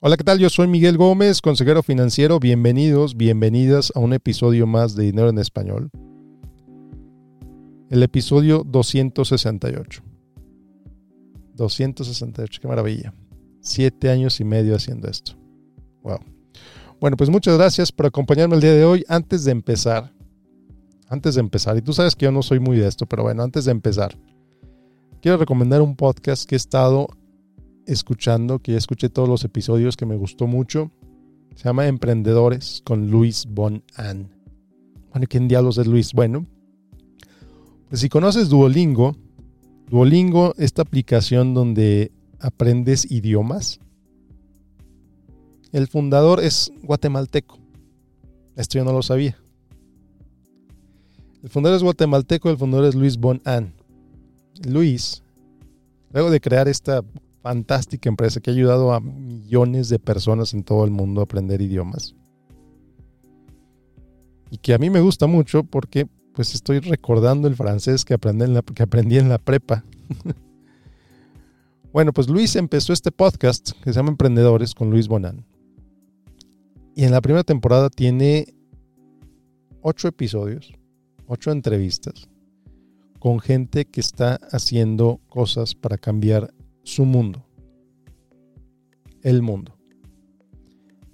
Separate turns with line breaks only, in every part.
Hola, ¿qué tal? Yo soy Miguel Gómez, consejero financiero. Bienvenidos, bienvenidas a un episodio más de Dinero en Español. El episodio 268. 268, qué maravilla. Siete años y medio haciendo esto. Wow. Bueno, pues muchas gracias por acompañarme el día de hoy. Antes de empezar, antes de empezar, y tú sabes que yo no soy muy de esto, pero bueno, antes de empezar, quiero recomendar un podcast que he estado escuchando, que ya escuché todos los episodios, que me gustó mucho. Se llama Emprendedores con Luis Bon An. Bueno, ¿quién diablos es Luis? Bueno, pues si conoces Duolingo, Duolingo, esta aplicación donde aprendes idiomas, el fundador es guatemalteco. Esto yo no lo sabía. El fundador es guatemalteco, el fundador es Luis Bon An. Luis, luego de crear esta fantástica empresa que ha ayudado a millones de personas en todo el mundo a aprender idiomas. Y que a mí me gusta mucho porque pues estoy recordando el francés que aprendí en la, que aprendí en la prepa. bueno, pues Luis empezó este podcast que se llama Emprendedores con Luis Bonan. Y en la primera temporada tiene ocho episodios, ocho entrevistas con gente que está haciendo cosas para cambiar su mundo. El mundo.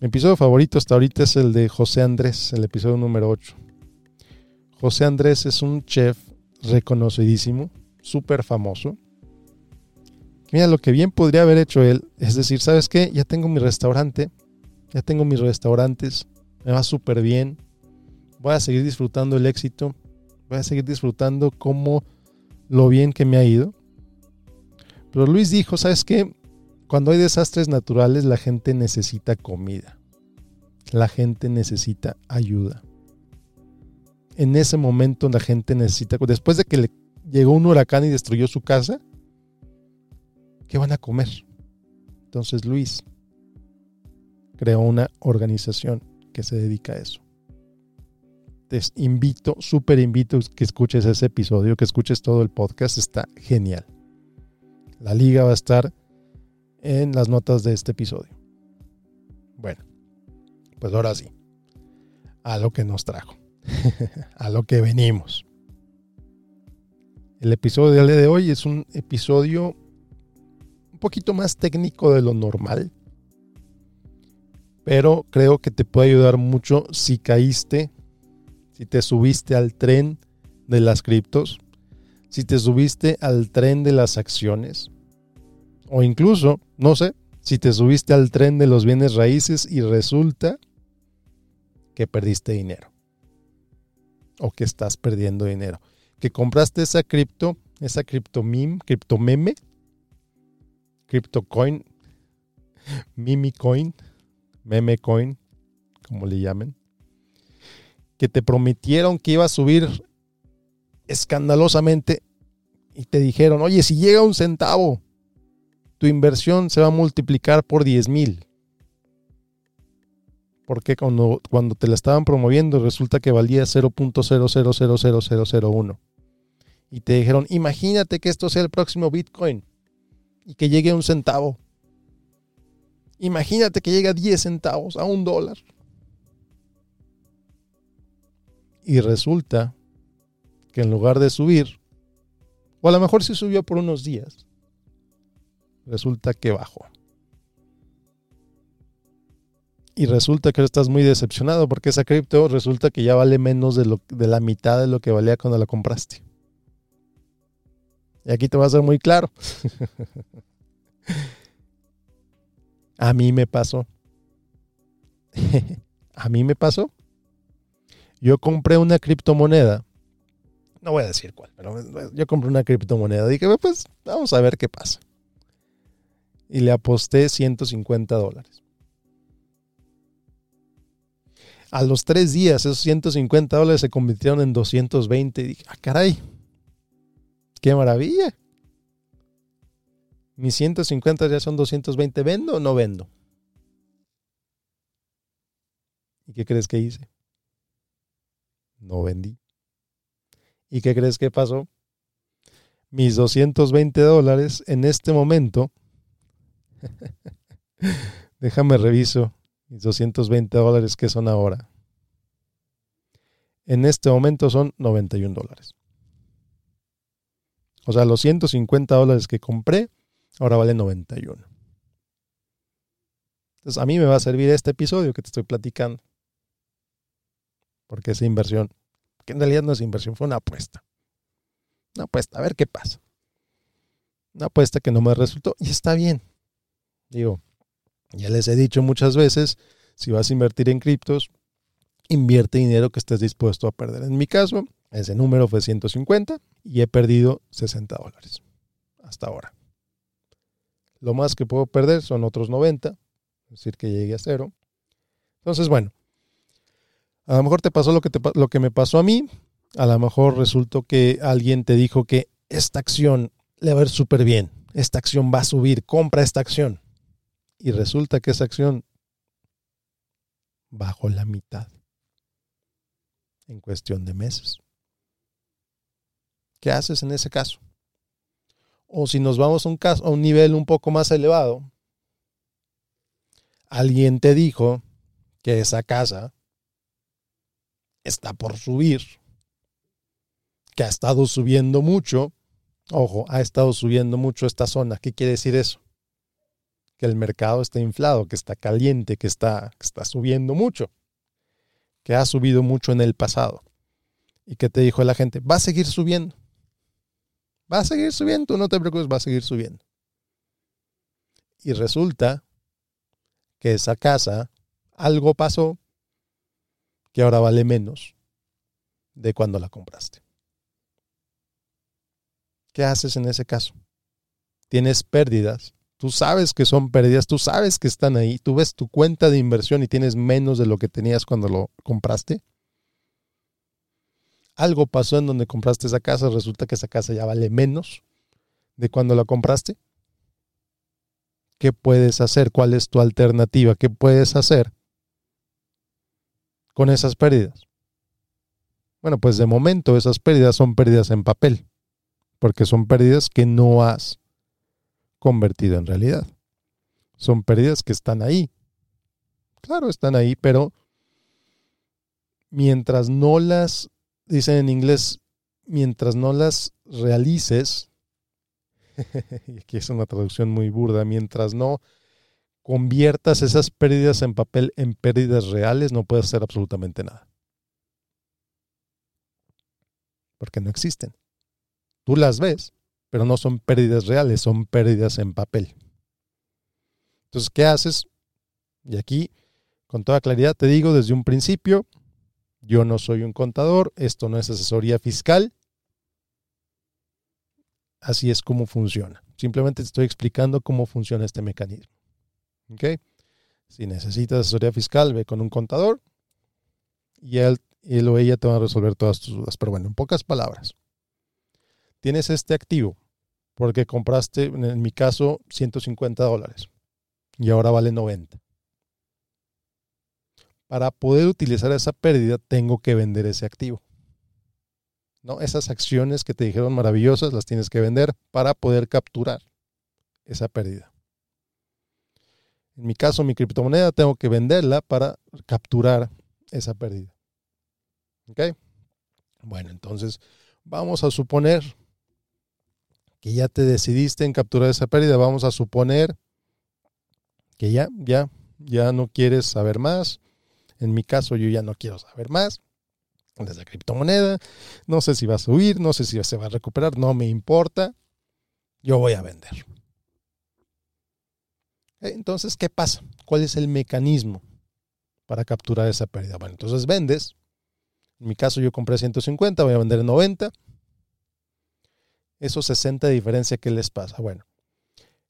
Mi episodio favorito hasta ahorita es el de José Andrés, el episodio número 8. José Andrés es un chef reconocidísimo, súper famoso. Mira, lo que bien podría haber hecho él, es decir, ¿sabes qué? Ya tengo mi restaurante, ya tengo mis restaurantes, me va súper bien, voy a seguir disfrutando el éxito, voy a seguir disfrutando como lo bien que me ha ido. Pero Luis dijo, ¿sabes qué? Cuando hay desastres naturales, la gente necesita comida. La gente necesita ayuda. En ese momento la gente necesita, después de que le llegó un huracán y destruyó su casa, ¿qué van a comer? Entonces Luis creó una organización que se dedica a eso. Te invito, súper invito que escuches ese episodio, que escuches todo el podcast, está genial. La liga va a estar en las notas de este episodio. Bueno, pues ahora sí, a lo que nos trajo, a lo que venimos. El episodio de hoy es un episodio un poquito más técnico de lo normal, pero creo que te puede ayudar mucho si caíste, si te subiste al tren de las criptos, si te subiste al tren de las acciones, o incluso, no sé, si te subiste al tren de los bienes raíces y resulta que perdiste dinero. O que estás perdiendo dinero. Que compraste esa cripto, esa cripto meme, cripto meme, cripto coin, meme coin, como le llamen. Que te prometieron que iba a subir escandalosamente y te dijeron, oye, si llega un centavo, tu inversión se va a multiplicar por 10 mil. Porque cuando, cuando te la estaban promoviendo resulta que valía 0.0000001. Y te dijeron, imagínate que esto sea el próximo Bitcoin y que llegue a un centavo. Imagínate que llegue a 10 centavos, a un dólar. Y resulta que en lugar de subir, o a lo mejor sí subió por unos días, resulta que bajó. Y resulta que estás muy decepcionado porque esa cripto resulta que ya vale menos de, lo, de la mitad de lo que valía cuando la compraste. Y aquí te va a ser muy claro. a mí me pasó. a mí me pasó. Yo compré una criptomoneda. No voy a decir cuál, pero yo compré una criptomoneda. Dije, pues vamos a ver qué pasa y le aposté 150 dólares. A los tres días, esos 150 dólares se convirtieron en 220 y dije, ah, caray, qué maravilla. Mis 150 ya son 220, ¿vendo o no vendo? ¿Y qué crees que hice? No vendí. ¿Y qué crees que pasó? Mis 220 dólares en este momento Déjame reviso mis 220 dólares que son ahora. En este momento son 91 dólares. O sea, los 150 dólares que compré ahora valen 91. Entonces, a mí me va a servir este episodio que te estoy platicando. Porque esa inversión, que en realidad no es inversión, fue una apuesta. Una apuesta, a ver qué pasa. Una apuesta que no me resultó y está bien. Digo, ya les he dicho muchas veces, si vas a invertir en criptos, invierte dinero que estés dispuesto a perder. En mi caso, ese número fue 150 y he perdido 60 dólares hasta ahora. Lo más que puedo perder son otros 90, es decir, que llegue a cero. Entonces, bueno, a lo mejor te pasó lo que, lo que me pasó a mí, a lo mejor resultó que alguien te dijo que esta acción le va a ir súper bien, esta acción va a subir, compra esta acción. Y resulta que esa acción bajó la mitad en cuestión de meses. ¿Qué haces en ese caso? O si nos vamos a un, caso, a un nivel un poco más elevado, alguien te dijo que esa casa está por subir, que ha estado subiendo mucho. Ojo, ha estado subiendo mucho esta zona. ¿Qué quiere decir eso? Que el mercado está inflado, que está caliente, que está, que está subiendo mucho que ha subido mucho en el pasado. ¿Y que te dijo la gente? Va a seguir subiendo. Va a seguir subiendo, no te preocupes, va a seguir subiendo. Y resulta que esa casa, algo pasó que ahora vale menos de cuando la compraste. ¿Qué haces en ese caso? Tienes pérdidas Tú sabes que son pérdidas, tú sabes que están ahí, tú ves tu cuenta de inversión y tienes menos de lo que tenías cuando lo compraste. Algo pasó en donde compraste esa casa, resulta que esa casa ya vale menos de cuando la compraste. ¿Qué puedes hacer? ¿Cuál es tu alternativa? ¿Qué puedes hacer con esas pérdidas? Bueno, pues de momento esas pérdidas son pérdidas en papel, porque son pérdidas que no has convertido en realidad. Son pérdidas que están ahí. Claro, están ahí, pero mientras no las, dicen en inglés, mientras no las realices, y aquí es una traducción muy burda, mientras no conviertas esas pérdidas en papel en pérdidas reales, no puedes hacer absolutamente nada. Porque no existen. Tú las ves, pero no son pérdidas reales, son pérdidas en papel. Entonces, ¿qué haces? Y aquí, con toda claridad, te digo desde un principio, yo no soy un contador, esto no es asesoría fiscal. Así es como funciona. Simplemente te estoy explicando cómo funciona este mecanismo. ¿Ok? Si necesitas asesoría fiscal, ve con un contador y él, él o ella te va a resolver todas tus dudas. Pero bueno, en pocas palabras, tienes este activo porque compraste, en mi caso, 150 dólares y ahora vale 90. Para poder utilizar esa pérdida, tengo que vender ese activo. ¿No? Esas acciones que te dijeron maravillosas las tienes que vender para poder capturar esa pérdida. En mi caso, mi criptomoneda, tengo que venderla para capturar esa pérdida. ¿Ok? Bueno, entonces vamos a suponer que ya te decidiste en capturar esa pérdida, vamos a suponer que ya, ya, ya no quieres saber más. En mi caso, yo ya no quiero saber más de esa criptomoneda. No sé si va a subir, no sé si se va a recuperar, no me importa. Yo voy a vender. Entonces, ¿qué pasa? ¿Cuál es el mecanismo para capturar esa pérdida? Bueno, entonces vendes. En mi caso, yo compré 150, voy a vender 90 esos 60 de diferencia, ¿qué les pasa? Bueno,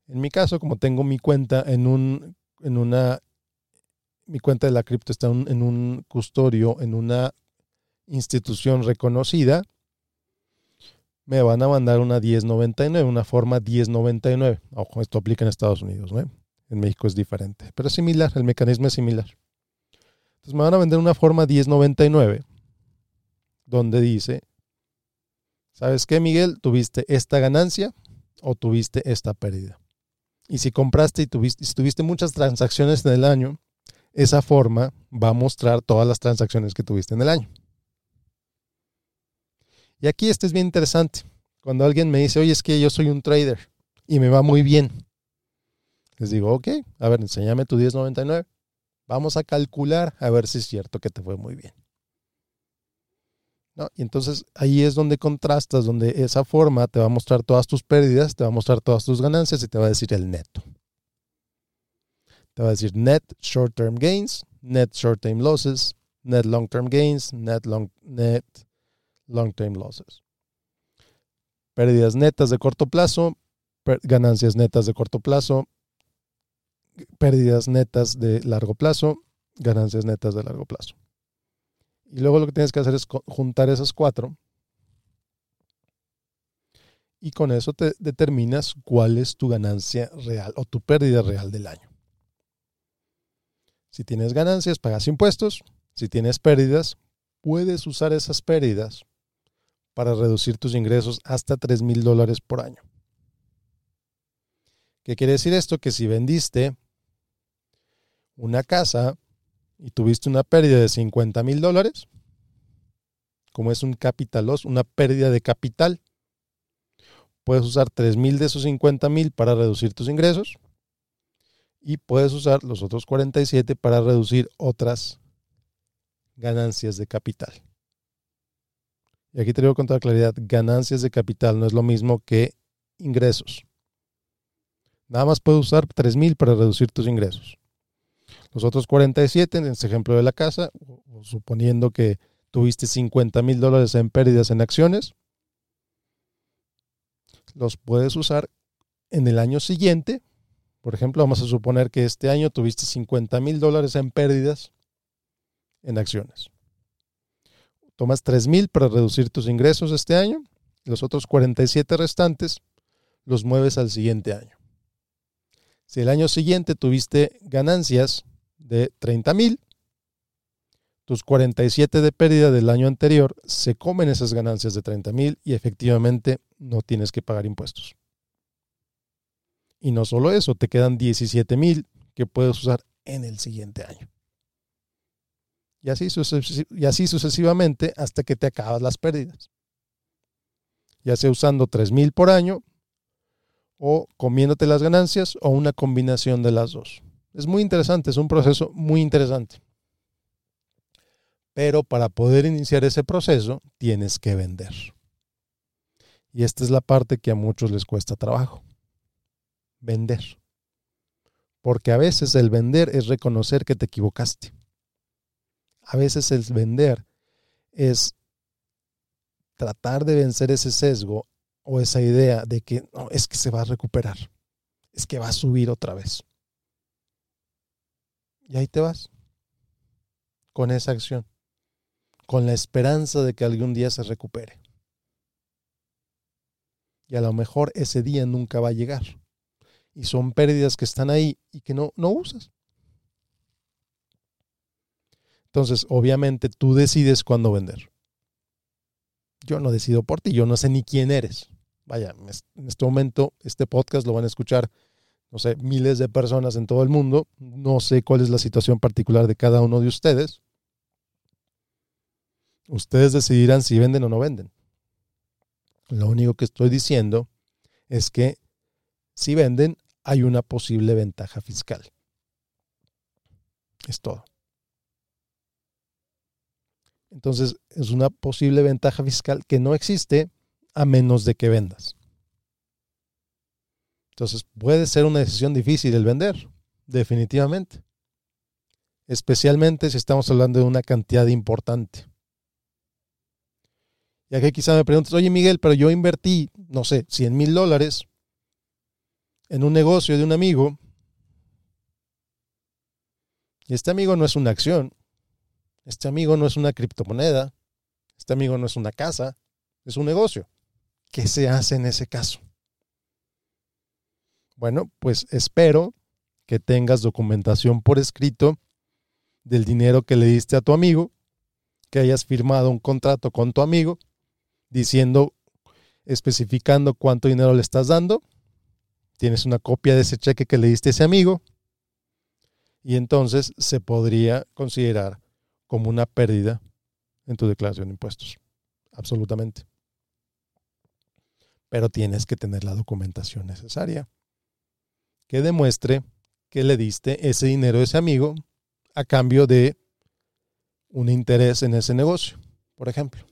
en mi caso, como tengo mi cuenta en un, en una, mi cuenta de la cripto está en un custodio, en una institución reconocida, me van a mandar una 1099, una forma 1099. Ojo, esto aplica en Estados Unidos, ¿no? En México es diferente, pero es similar, el mecanismo es similar. Entonces me van a vender una forma 1099, donde dice ¿Sabes qué, Miguel? ¿Tuviste esta ganancia o tuviste esta pérdida? Y si compraste y tuviste, si tuviste muchas transacciones en el año, esa forma va a mostrar todas las transacciones que tuviste en el año. Y aquí este es bien interesante. Cuando alguien me dice, oye, es que yo soy un trader y me va muy bien. Les digo, ok, a ver, enséñame tu 1099. Vamos a calcular a ver si es cierto que te fue muy bien. Y entonces ahí es donde contrastas, donde esa forma te va a mostrar todas tus pérdidas, te va a mostrar todas tus ganancias y te va a decir el neto. Te va a decir net short-term gains, net short-term losses, net long-term gains, net long, net long-term losses. Pérdidas netas de corto plazo, ganancias netas de corto plazo, pérdidas netas de largo plazo, ganancias netas de largo plazo. Y luego lo que tienes que hacer es juntar esas cuatro. Y con eso te determinas cuál es tu ganancia real o tu pérdida real del año. Si tienes ganancias, pagas impuestos. Si tienes pérdidas, puedes usar esas pérdidas para reducir tus ingresos hasta 3 mil dólares por año. ¿Qué quiere decir esto? Que si vendiste una casa y tuviste una pérdida de 50 mil dólares, como es un capital loss, una pérdida de capital, puedes usar 3 mil de esos 50 mil para reducir tus ingresos y puedes usar los otros 47 para reducir otras ganancias de capital. Y aquí te digo con toda claridad, ganancias de capital no es lo mismo que ingresos. Nada más puedes usar 3 mil para reducir tus ingresos. Los otros 47, en este ejemplo de la casa, suponiendo que tuviste 50 mil dólares en pérdidas en acciones, los puedes usar en el año siguiente. Por ejemplo, vamos a suponer que este año tuviste 50 mil dólares en pérdidas en acciones. Tomas 3 mil para reducir tus ingresos este año. Los otros 47 restantes los mueves al siguiente año. Si el año siguiente tuviste ganancias de 30 mil, tus 47 de pérdida del año anterior se comen esas ganancias de 30 mil y efectivamente no tienes que pagar impuestos. Y no solo eso, te quedan 17 mil que puedes usar en el siguiente año. Y así, y así sucesivamente hasta que te acabas las pérdidas. Ya sea usando 3 mil por año o comiéndote las ganancias o una combinación de las dos. Es muy interesante, es un proceso muy interesante. Pero para poder iniciar ese proceso tienes que vender. Y esta es la parte que a muchos les cuesta trabajo. Vender. Porque a veces el vender es reconocer que te equivocaste. A veces el vender es tratar de vencer ese sesgo o esa idea de que no, es que se va a recuperar, es que va a subir otra vez. Y ahí te vas. Con esa acción. Con la esperanza de que algún día se recupere. Y a lo mejor ese día nunca va a llegar. Y son pérdidas que están ahí y que no, no usas. Entonces, obviamente tú decides cuándo vender. Yo no decido por ti, yo no sé ni quién eres. Vaya, en este momento este podcast lo van a escuchar no sé, miles de personas en todo el mundo. No sé cuál es la situación particular de cada uno de ustedes. Ustedes decidirán si venden o no venden. Lo único que estoy diciendo es que si venden hay una posible ventaja fiscal. Es todo. Entonces es una posible ventaja fiscal que no existe a menos de que vendas. Entonces puede ser una decisión difícil el vender, definitivamente. Especialmente si estamos hablando de una cantidad importante. Y aquí quizá me preguntes, oye Miguel, pero yo invertí, no sé, 100 mil dólares en un negocio de un amigo. Y este amigo no es una acción. Este amigo no es una criptomoneda. Este amigo no es una casa. Es un negocio. ¿Qué se hace en ese caso? Bueno, pues espero que tengas documentación por escrito del dinero que le diste a tu amigo, que hayas firmado un contrato con tu amigo diciendo, especificando cuánto dinero le estás dando, tienes una copia de ese cheque que le diste a ese amigo y entonces se podría considerar como una pérdida en tu declaración de impuestos. Absolutamente. Pero tienes que tener la documentación necesaria que demuestre que le diste ese dinero a ese amigo a cambio de un interés en ese negocio, por ejemplo.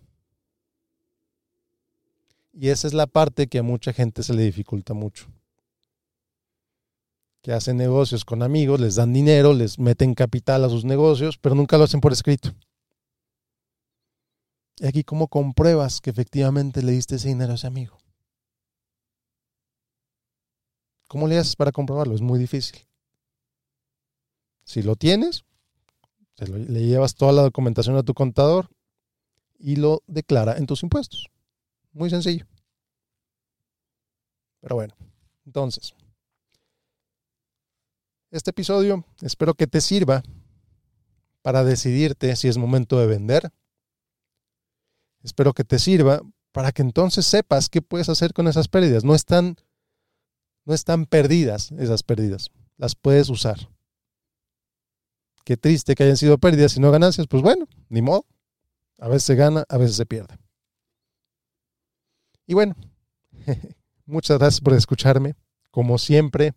Y esa es la parte que a mucha gente se le dificulta mucho. Que hacen negocios con amigos, les dan dinero, les meten capital a sus negocios, pero nunca lo hacen por escrito. Y aquí, ¿cómo compruebas que efectivamente le diste ese dinero a ese amigo? ¿Cómo le haces para comprobarlo? Es muy difícil. Si lo tienes, le llevas toda la documentación a tu contador y lo declara en tus impuestos. Muy sencillo. Pero bueno, entonces, este episodio espero que te sirva para decidirte si es momento de vender. Espero que te sirva para que entonces sepas qué puedes hacer con esas pérdidas. No están, no están perdidas esas pérdidas. Las puedes usar. Qué triste que hayan sido pérdidas y no ganancias. Pues bueno, ni modo. A veces se gana, a veces se pierde. Y bueno, muchas gracias por escucharme. Como siempre,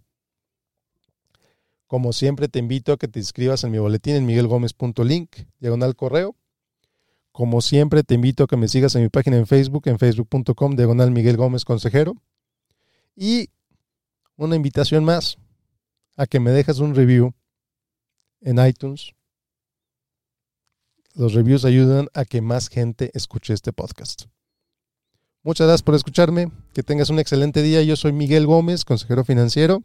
como siempre te invito a que te inscribas en mi boletín en miguelgomez.link, diagonal correo. Como siempre te invito a que me sigas en mi página en Facebook, en facebook.com, diagonal Miguel Gómez Consejero. Y una invitación más a que me dejes un review en iTunes. Los reviews ayudan a que más gente escuche este podcast. Muchas gracias por escucharme. Que tengas un excelente día. Yo soy Miguel Gómez, consejero financiero.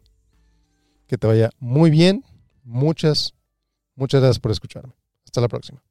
Que te vaya muy bien. Muchas, muchas gracias por escucharme. Hasta la próxima.